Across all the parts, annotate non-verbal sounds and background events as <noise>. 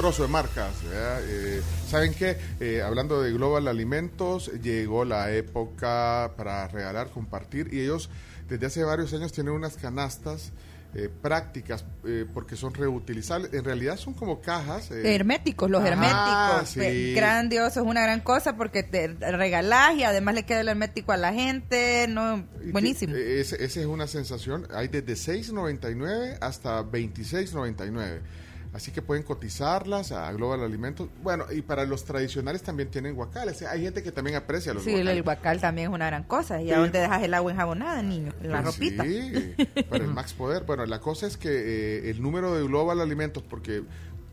trozo de marcas. Eh, ¿Saben qué? Eh, hablando de Global Alimentos, llegó la época para regalar, compartir y ellos desde hace varios años tienen unas canastas. Eh, prácticas porque son reutilizables. En realidad son como cajas. herméticos, los herméticos. Sí. Grandioso, es una gran cosa porque te regalás y además le queda el hermético a la gente. no Buenísimo. Esa es una sensación. Hay desde 6.99 hasta 26.99. Así que pueden cotizarlas a Global Alimentos. Bueno, y para los tradicionales también tienen guacales. Hay gente que también aprecia los sí, el guacal también es una gran cosa. ¿Y a dónde dejas el agua enjabonada, niño? En la pues ropita. Sí, para el Max Poder. Bueno, la cosa es que eh, el número de Global Alimentos, porque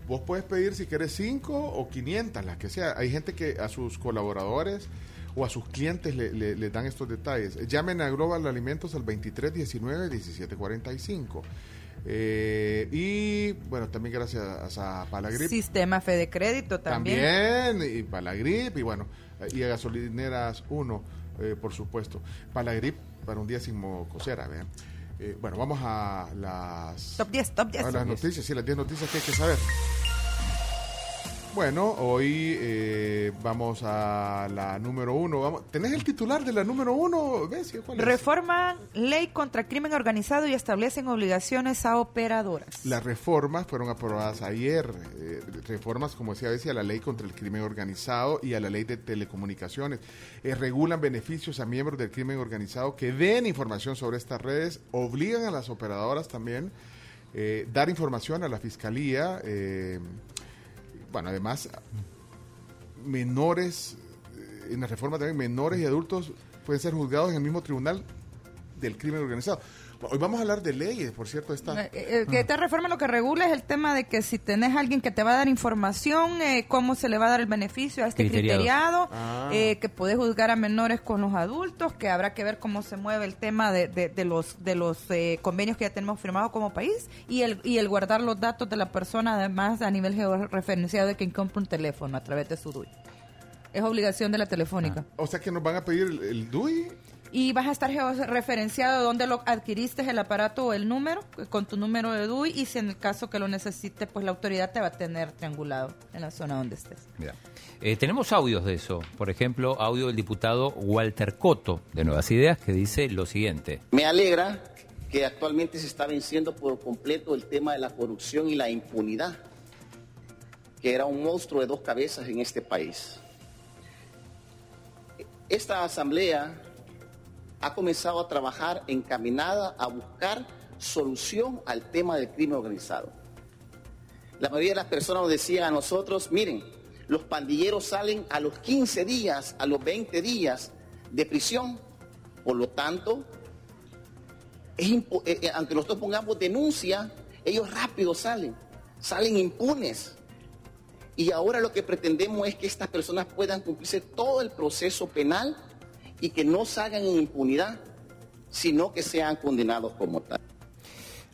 vos puedes pedir si quieres 5 o 500, las que sea. Hay gente que a sus colaboradores o a sus clientes le, dan estos detalles. Llamen a Global Alimentos al 2319 1745. Eh, y bueno, también gracias a Palagrip. Sistema Fede Crédito también. También, y Palagrip, y bueno, y a Gasolineras 1, eh, por supuesto. Palagrip para un día sin mocosera, vean. Eh, bueno, vamos a las... Top 10, top 10. A las noticias, sí, las 10 noticias que hay que saber. Bueno, hoy eh, vamos a la número uno. Vamos, ¿Tenés el titular de la número uno? ¿Cuál Reforman ley contra crimen organizado y establecen obligaciones a operadoras. Las reformas fueron aprobadas ayer. Eh, reformas, como decía, a la ley contra el crimen organizado y a la ley de telecomunicaciones. Eh, regulan beneficios a miembros del crimen organizado que den información sobre estas redes. Obligan a las operadoras también dar información a la fiscalía bueno, además, menores, eh, en la reforma también, menores y adultos pueden ser juzgados en el mismo tribunal del crimen organizado. Hoy vamos a hablar de leyes, por cierto. Esta, eh, eh, que esta reforma lo que regula es el tema de que si tenés alguien que te va a dar información, cómo se le va a dar el beneficio a este criteriado, ah. que podés juzgar a menores con los adultos, que habrá que ver cómo se mueve el tema de, de, los, de los convenios que ya tenemos firmados como país y el, y el guardar los datos de la persona, además a nivel georreferenciado de quien compra un teléfono a través de su DUI. Es obligación de la telefónica. Ah. O sea que nos van a pedir el DUI y vas a estar referenciado donde lo adquiriste el aparato o el número con tu número de DUI y si en el caso que lo necesites pues la autoridad te va a tener triangulado en la zona donde estés. Eh, tenemos audios de eso, por ejemplo audio del diputado Walter Coto de Nuevas Ideas que dice lo siguiente. Me alegra que actualmente se está venciendo por completo el tema de la corrupción y la impunidad, que era un monstruo de dos cabezas en este país. Esta asamblea ha comenzado a trabajar encaminada a buscar solución al tema del crimen organizado. La mayoría de las personas nos decían a nosotros, miren, los pandilleros salen a los 15 días, a los 20 días de prisión. Por lo tanto, eh, eh, aunque nosotros pongamos denuncia, ellos rápido salen, salen impunes. Y ahora lo que pretendemos es que estas personas puedan cumplirse todo el proceso penal y que no salgan en impunidad, sino que sean condenados como tal.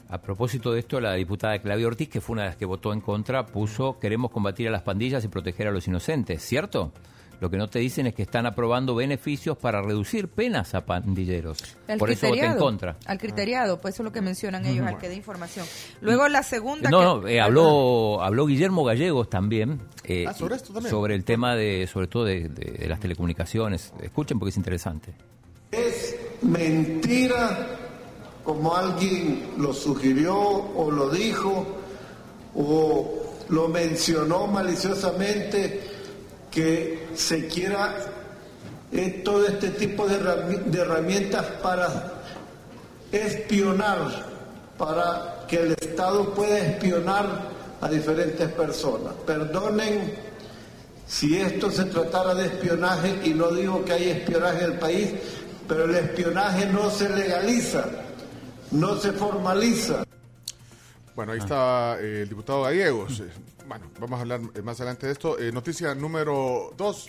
A propósito de esto, la diputada Claudia Ortiz, que fue una de las que votó en contra, puso queremos combatir a las pandillas y proteger a los inocentes, ¿cierto? Lo que no te dicen es que están aprobando beneficios para reducir penas a pandilleros. Por eso voté en contra. Al criteriado, pues eso es lo que mencionan ellos, al que dé información. Luego la segunda... No, no, eh, habló, habló Guillermo Gallegos también, eh, ah, sobre, esto también. sobre el tema de, sobre todo de, de las telecomunicaciones. Escuchen porque es interesante. Es mentira como alguien lo sugirió o lo dijo o lo mencionó maliciosamente que se quiera eh, todo este tipo de, herramientas para espionar, para que el Estado pueda espionar a diferentes personas. Perdonen si esto se tratara de espionaje, y no digo que hay espionaje en el país, pero el espionaje no se legaliza, no se formaliza. Bueno, ahí está eh, el diputado Gallegos. Bueno, vamos a hablar más adelante de esto. Eh, noticia número dos,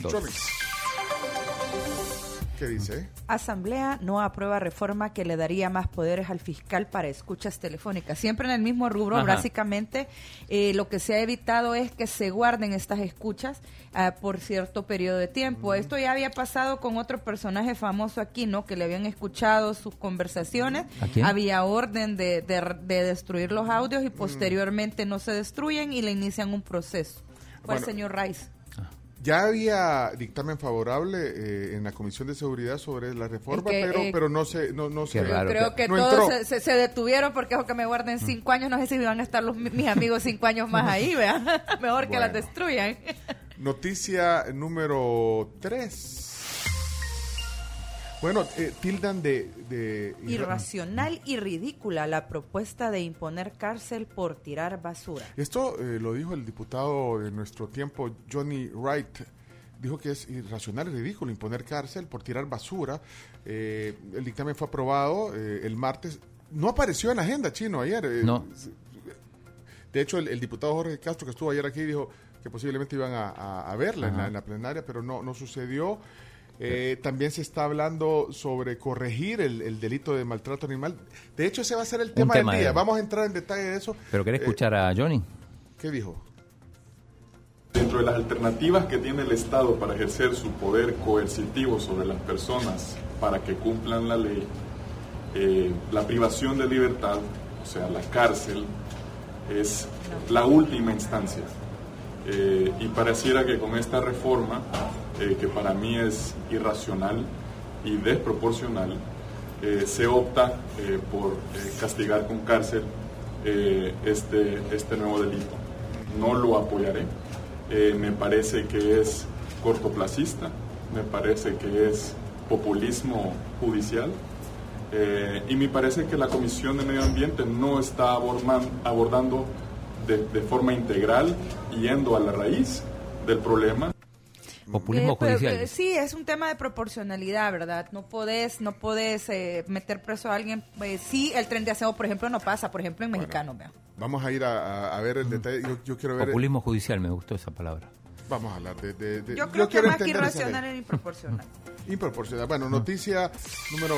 ¿Qué dice? Asamblea no aprueba reforma que le daría más poderes al fiscal para escuchas telefónicas. Siempre en el mismo rubro, básicamente, eh, lo que se ha evitado es que se guarden estas escuchas ah, por cierto periodo de tiempo. Mm. Esto ya había pasado con otro personaje famoso aquí, ¿no? Que le habían escuchado sus conversaciones. Había orden de, destruir los audios y mm. posteriormente no se destruyen y le inician un proceso. Fue el señor Rice. Ya había dictamen favorable eh, en la Comisión de Seguridad sobre la reforma, pero, eh, pero no se... No, no se creo que todos se, detuvieron porque es que me guarden mm. cinco años, no sé si van a estar los, mis amigos cinco años más ahí, <laughs> vean. Mejor que las destruyan. Noticia número tres. Bueno, eh, tildan de, Irracional y ridícula la propuesta de imponer cárcel por tirar basura. Esto eh, lo dijo el diputado de nuestro tiempo, Johnny Wright. Dijo que es irracional y ridículo imponer cárcel por tirar basura. Eh, el dictamen fue aprobado el martes. No apareció en la agenda, Chino, ayer. no. De hecho, el, diputado Jorge Castro, que estuvo ayer aquí, dijo que posiblemente iban a, verla en la, en la, plenaria, pero no, no sucedió. Eh, también se está hablando sobre corregir el, delito de maltrato animal. De hecho, ese va a ser el tema, del día. Vamos a entrar en detalle de eso. ¿Pero querés eh, escuchar a Johnny? ¿Qué dijo? Dentro de las alternativas que tiene el Estado para ejercer su poder coercitivo sobre las personas para que cumplan la ley, eh, la privación de libertad, o sea, la cárcel, es la última instancia. y pareciera que con esta reforma eh, que para mí es irracional y desproporcional, eh, se opta eh, por castigar con cárcel este, este nuevo delito. No lo apoyaré. me parece que es cortoplacista, me parece que es populismo judicial. y me parece que la Comisión de Medio Ambiente no está abordando de, de forma integral, yendo a la raíz del problema Populismo eh, judicial. Eh, sí, es un tema de proporcionalidad, ¿verdad? No podés, no podés eh, meter preso a alguien. sí, el tren de aseo, por ejemplo, no pasa, por ejemplo, en mexicano. Vamos a ir a, ver el detalle. Yo, quiero ver. Populismo judicial, me gustó esa palabra. Vamos a hablar de. yo creo que más que irracional es improporcional. <laughs> improporcional. Bueno, noticia número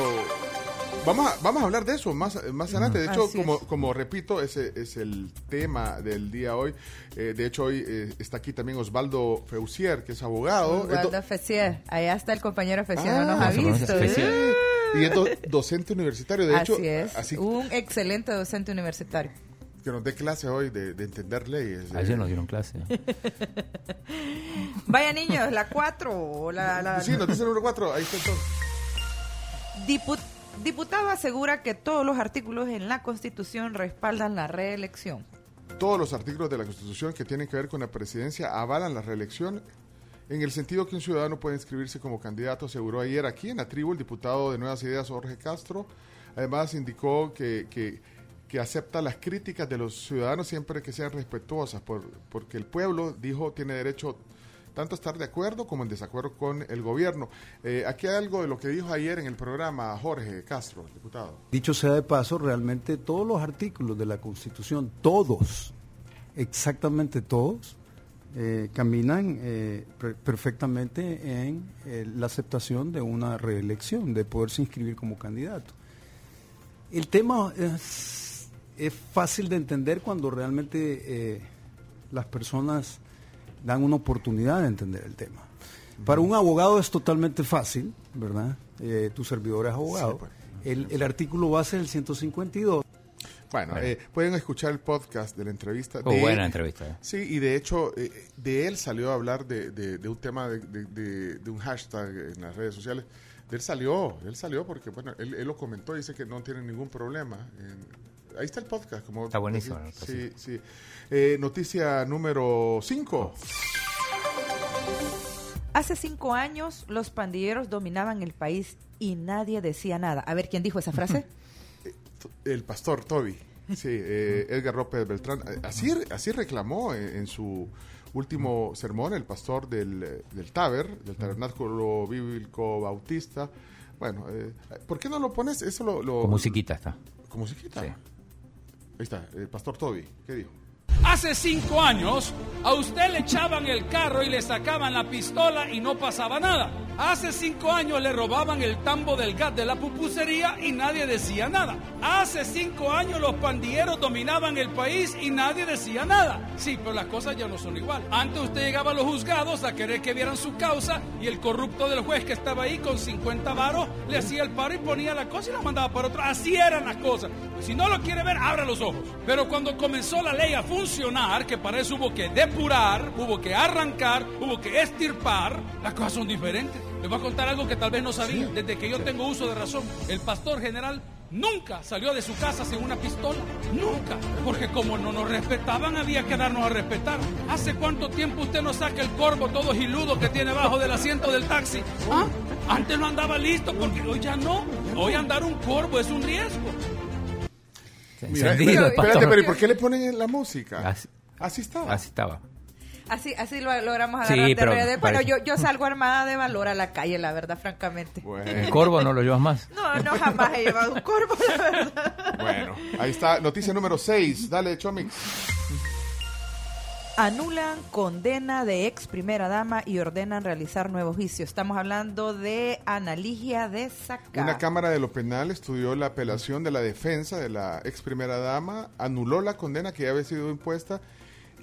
Vamos a, vamos a hablar de eso más, más adelante. De hecho, como, como repito, ese es el tema del día hoy. Eh, de hecho, hoy eh, está aquí también Osvaldo Feusier, que es abogado. Osvaldo Feusier. Allá está el compañero Feusier, no nos ha visto. Y es docente universitario. De así hecho, es. Un excelente docente universitario. Que nos dé clase hoy de, entender leyes. Ayer nos dieron clase. <laughs> Vaya niños, la 4 la, la... Sí, noticia número 4, ahí está todo. Diputado Diputado asegura que todos los artículos en la Constitución respaldan la reelección. Todos los artículos de la Constitución que tienen que ver con la presidencia avalan la reelección en el sentido que un ciudadano puede inscribirse como candidato, aseguró ayer aquí en la tribu el diputado de Nuevas Ideas Jorge Castro. Además indicó que, que, acepta las críticas de los ciudadanos siempre que sean respetuosas, por, porque el pueblo, dijo, tiene derecho tanto estar de acuerdo como en desacuerdo con el gobierno. Eh, aquí hay algo de lo que dijo ayer en el programa Jorge Castro, diputado. Dicho sea de paso, realmente todos los artículos de la Constitución, todos, exactamente todos, eh, caminan eh, perfectamente en la aceptación de una reelección, de poderse inscribir como candidato. El tema es, es fácil de entender cuando realmente las personas dan una oportunidad de entender el tema. Para un abogado es totalmente fácil, ¿verdad? Eh, tu servidor es abogado. Pues. el, artículo base del 152. Bueno, eh, pueden escuchar el podcast de la entrevista. Oh, buena entrevista. Eh. Sí, y de hecho, de él salió a hablar de, un tema, de, un hashtag en las redes sociales. De él salió, él salió porque, bueno, él, lo comentó, dice que no tiene ningún problema. Ahí está el podcast. Como, está buenísimo. sí, sí. Eh, noticia número 5. Hace cinco años los pandilleros dominaban el país y nadie decía nada. A ver, ¿quién dijo esa frase? <laughs> el pastor Toby. Sí, eh, Edgar López Beltrán. Así, así reclamó en, su último sermón el pastor del, del Taber, del Tabernáculo Bíblico Bautista. Bueno, eh, ¿por qué no lo pones? Eso lo, Con musiquita está. ¿Con musiquita? Sí. Ahí está, el pastor Toby. ¿Qué dijo? Hace cinco años a usted le echaban el carro y le sacaban la pistola y no pasaba nada. Hace cinco años le robaban el tambo del gas de la pupusería y nadie decía nada. Hace cinco años los pandilleros dominaban el país y nadie decía nada. Sí, pero las cosas ya no son igual. Antes usted llegaba a los juzgados a querer que vieran su causa y el corrupto del juez que estaba ahí con 50 varos le hacía el paro y ponía la cosa y la mandaba para otro. Así eran las cosas. Si no lo quiere ver, abra los ojos. Pero cuando comenzó la ley a funcionar, que para eso hubo que depurar, hubo que arrancar, hubo que estirpar, las cosas son diferentes. Les voy a contar algo que tal vez no sabía. Desde que yo tengo uso de razón, el pastor general nunca salió de su casa sin una pistola. Nunca. Porque como no nos respetaban, había que darnos a respetar. ¿Hace cuánto tiempo usted no saca el corvo todo giludo que tiene bajo del asiento del taxi? ¿Ah? Antes no andaba listo porque hoy ya no. Hoy andar un corvo es un riesgo. espérate, pero ¿por qué le ponen la música? Así, estaba. Así estaba. Así, así lo logramos agarrar de redes. Bueno, yo, yo salgo armada de valor a la calle, la verdad, francamente. ¿El corvo no lo llevas más? No, no, jamás he llevado un corvo, la verdad. Bueno, ahí está, noticia número 6. Dale, Chomix. Anulan condena de ex primera dama y ordenan realizar nuevo juicio. Estamos hablando de Analigia de Saca. Una Cámara de lo Penal estudió la apelación de la defensa de la ex primera dama, anuló la condena que ya había sido impuesta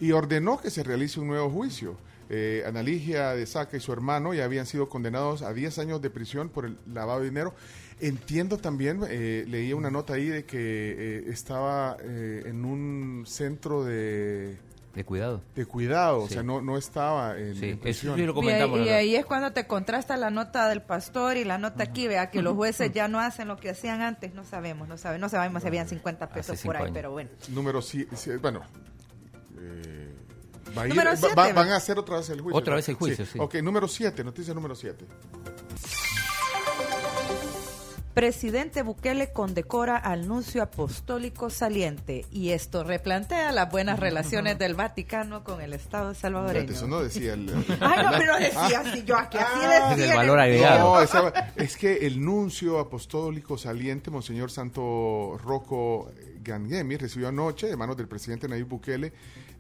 y ordenó que se realice un nuevo juicio. Eh, Analigia de Saca y su hermano ya habían sido condenados a 10 años de prisión por el lavado de dinero. Entiendo también, eh, leí una nota ahí de que eh, estaba eh, en un centro de de cuidado. De cuidado, o sea, no, no estaba en, sí, Eso sí lo comentamos. Y, ahí es cuando te contrasta la nota del pastor y la nota aquí, vea que los jueces ya no hacen lo que hacían antes, no sabemos, no sabemos, no sabemos si habían 50 pesos por ahí, pero bueno. Número sí, bueno, eh, van a hacer otra vez el juicio. Otra vez el juicio, sí. Ok, número 7, noticia número 7. Presidente Bukele condecora al nuncio apostólico saliente y esto replantea las buenas relaciones del Vaticano con el Estado salvadoreño. Eso no decía el... <laughs> Ay, no, pero decía así, yo aquí así decía. El valor agregado. No, es que el nuncio apostólico saliente, Monseñor Santo Rocco Gangemi, recibió anoche, de manos del presidente Nayib Bukele,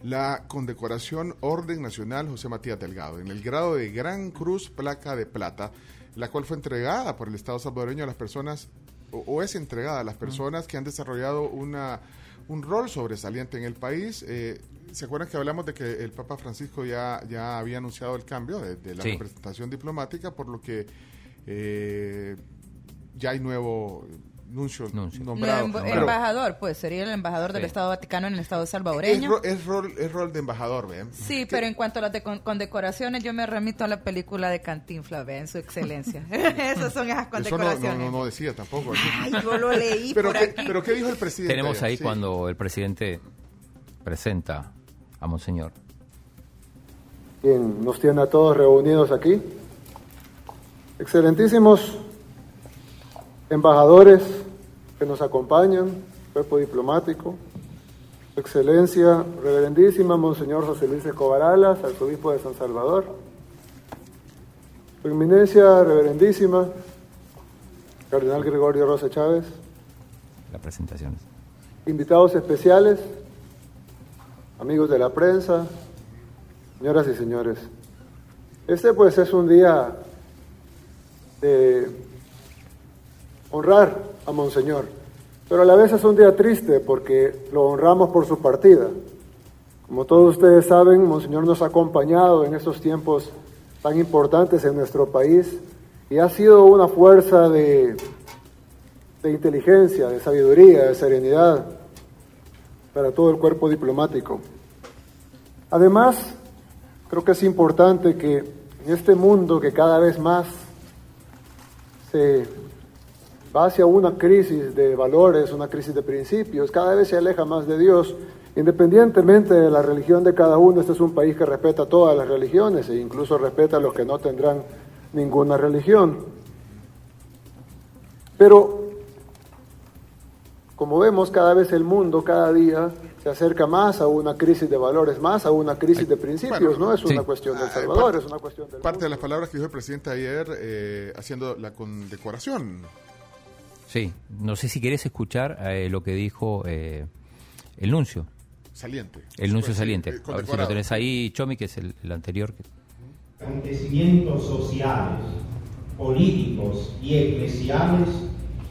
la condecoración Orden Nacional José Matías Delgado, en el grado de Gran Cruz Placa de Plata, la cual fue entregada por el Estado salvadoreño a las personas, o, es entregada a las personas que han desarrollado una, un rol sobresaliente en el país. Eh, ¿Se acuerdan que hablamos de que el Papa Francisco ya, ya había anunciado el cambio de, la representación diplomática, por lo que eh, ya hay nuevo nuncio, nombrado. embajador, pues sería el embajador del Estado Vaticano en el Estado salvadoreño. Es, rol, es rol de embajador, ¿ven? Sí, pero en cuanto a las de condecoraciones, yo me remito a la película de Cantinflas, ¿ven? Su excelencia. <laughs> Esas son esas condecoraciones. Eso no, no, decía tampoco. Ay, yo lo leí pero por qué, Pero ¿qué dijo el presidente? Tenemos ahí cuando el presidente presenta a Monseñor. Bien, nos tiene a todos reunidos aquí. Excelentísimos embajadores que nos acompañan, cuerpo diplomático, Excelencia, Reverendísima, Monseñor José Luis Escobar Alas, arzobispo de San Salvador, Su Eminencia, Reverendísima, Cardenal Gregorio Rosa Chávez. La presentación. Invitados especiales, amigos de la prensa, señoras y señores. Este pues es un día de honrar a Monseñor, pero a la vez es un día triste porque lo honramos por su partida. Como todos ustedes saben, Monseñor nos ha acompañado en estos tiempos tan importantes en nuestro país y ha sido una fuerza de, de inteligencia, de sabiduría, de serenidad para todo el cuerpo diplomático. Además, creo que es importante que en este mundo que cada vez más se va hacia una crisis de valores, una crisis de principios, cada vez se aleja más de Dios. Independientemente de la religión de cada uno, este es un país que respeta todas las religiones e incluso respeta a los que no tendrán ninguna religión. Pero, como vemos, cada vez el mundo, cada día, se acerca más a una crisis de valores, más a una crisis de principios, no es una cuestión del ah, Salvador, es una cuestión del Parte de las palabras que dijo el presidente ayer eh, haciendo la condecoración Sí, no sé si querés escuchar eh, lo que dijo eh, el nuncio. Saliente. El nuncio saliente. A ver si lo tenés ahí, Chomi, que es el, anterior. Acontecimientos sociales políticos y eclesiales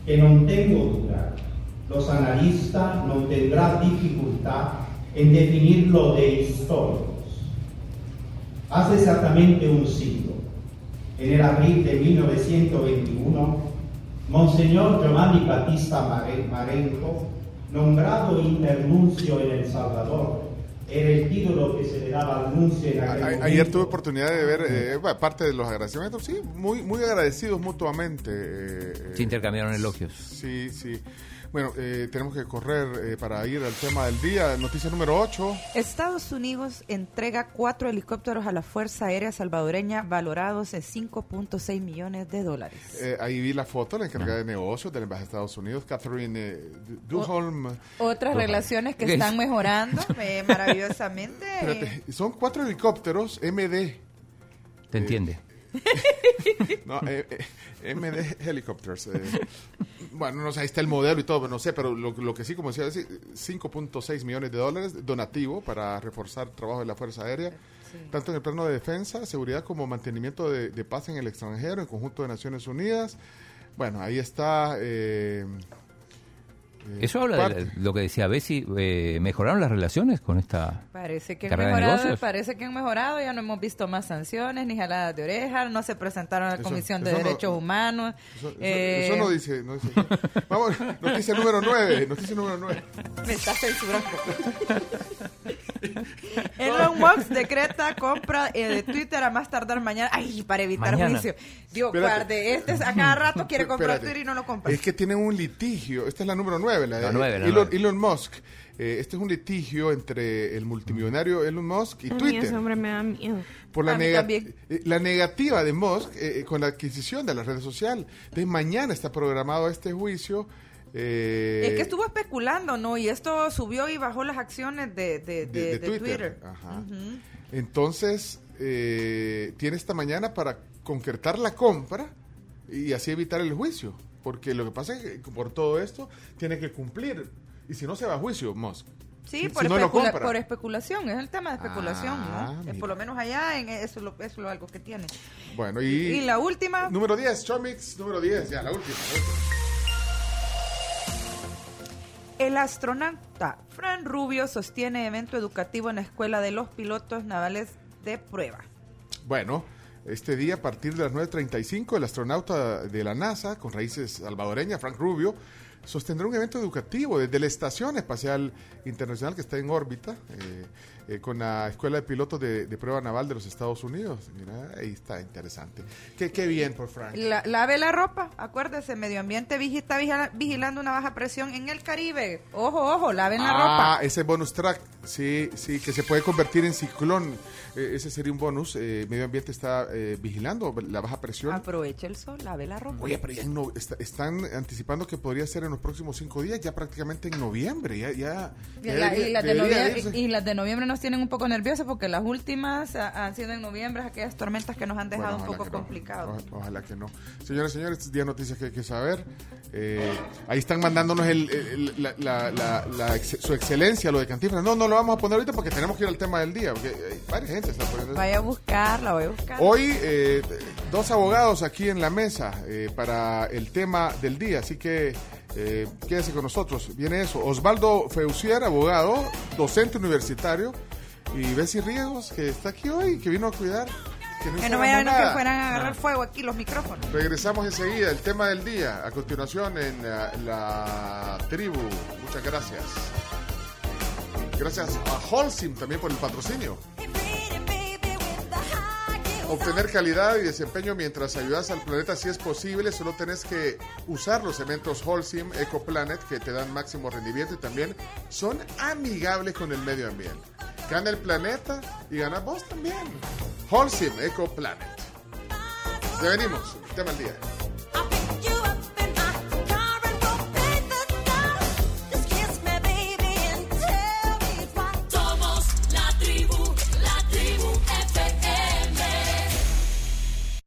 que no tengo duda, los analistas no tendrán dificultad en definirlo de históricos. Hace exactamente un siglo, en el abril de 1921, Monseñor Giovanni Battista Marenco, nombrado internuncio en El Salvador, era el título que se le daba al nuncio en aquel Ayer tuve oportunidad de ver eh, parte de los agradecimientos, sí, muy, muy agradecidos mutuamente. Eh, se intercambiaron elogios. Sí, sí. Bueno, eh, tenemos que correr eh, para ir al tema del día. Noticia número 8. Estados Unidos entrega cuatro helicópteros a la Fuerza Aérea Salvadoreña valorados en 5.6 millones de dólares. Eh, ahí vi la foto, la encargada de negocios del Embajada de Estados Unidos, Catherine Duholm. Otras relaciones que están mejorando <laughs> maravillosamente. Espérate, son cuatro helicópteros MD. ¿Te entiende? <laughs> no, eh, eh, MD Helicopters. <laughs> Bueno, no sé, ahí está el modelo y todo, no sé, pero lo, que sí, como decía, 5.6 millones de dólares donativo para reforzar el trabajo de la Fuerza Aérea, tanto en el plano de defensa, seguridad como mantenimiento de, de, paz en el extranjero, en conjunto de Naciones Unidas. Bueno, ahí está. Eh, eso habla de lo que decía Bessie, eh, ¿mejoraron las relaciones con esta parece que han mejorado, Parece que han mejorado, ya no hemos visto más sanciones ni jaladas de orejas, no se presentaron a la Comisión de Derechos Humanos. Eso, eh, no, dice, no dice. Vamos, noticia número 9, noticia número 9. <laughs> Me está censurando. <laughs> Elon Musk decreta compra eh, de Twitter a más tardar mañana. Ay, para evitar juicio. Digo, guarde, este a cada <laughs> rato quiere comprar Twitter y no lo compra. Es que tiene un litigio, esta es la número 9 Elon, Musk. Eh, este es un litigio entre el multimillonario Elon Musk y Twitter. Por la, eh, la negativa de Musk eh, con la adquisición de la red social. De mañana está programado este juicio. Es que estuvo especulando, ¿no? Y esto subió y bajó las acciones de, Twitter. Entonces, tiene esta mañana para concretar la compra y así evitar el juicio. Porque lo que pasa es que por todo esto tiene que cumplir. Y si no, se va a juicio, Musk. Sí, por, por, especulación, es el tema de especulación, ah, Por lo menos allá, en eso, es lo, es algo que tiene. Bueno, y, y, la última. Número 10, Chomix, número 10, ya, la última. El astronauta Fran Rubio sostiene evento educativo en la Escuela de los Pilotos Navales de Prueba. Bueno, este día, a partir de las 9.35, el astronauta de la NASA, con raíces salvadoreñas, Frank Rubio, sostendrá un evento educativo desde la Estación Espacial Internacional que está en órbita. Eh, eh, con la Escuela de Pilotos de, Prueba Naval de los Estados Unidos. Mira, ahí está interesante. Qué, qué bien por Frank. La, lave la ropa, acuérdese, medio ambiente está vigilando una baja presión en el Caribe. Ojo, ojo, laven la ropa. Ah, ese bonus track, sí, sí, que se puede convertir en ciclón. Eh, ese sería un bonus. Eh, medio ambiente está vigilando la baja presión. Aproveche el sol, lave la ropa. Oye, pero ya no, están anticipando que podría ser en los próximos cinco días, ya prácticamente en noviembre. Ya, ya, y, las de noviembre, y las de noviembre nos tienen un poco nerviosos porque las últimas han sido en noviembre, aquellas tormentas que nos han dejado un poco complicados. ojalá que no. Señores, señores, este día noticias que hay que saber. Eh, ahí están mandándonos el, la, su excelencia, lo de Cantifras. No, no lo vamos a poner ahorita porque tenemos que ir al tema del día. Porque varias gente está poniendo Vaya a buscarla, voy a buscar. Hoy, eh, dos abogados aquí en la mesa eh, para el tema del día, así que eh, quédese con nosotros. Viene eso. Osvaldo Feucier, abogado, docente universitario, y Bessie Riegos, que está aquí hoy, que vino a cuidar. Que no, vayan que fueran a agarrar fuego aquí los micrófonos. Regresamos enseguida, el tema del día, a continuación en la, tribu. Muchas gracias. Gracias a Holcim también por el patrocinio. Obtener calidad y desempeño mientras ayudas al planeta si es posible, solo tenés que usar los cementos Holcim EcoPlanet que te dan máximo rendimiento y también son amigables con el medio ambiente. Gana el planeta y gana vos también. Holcim EcoPlanet. Ya venimos, tema del día.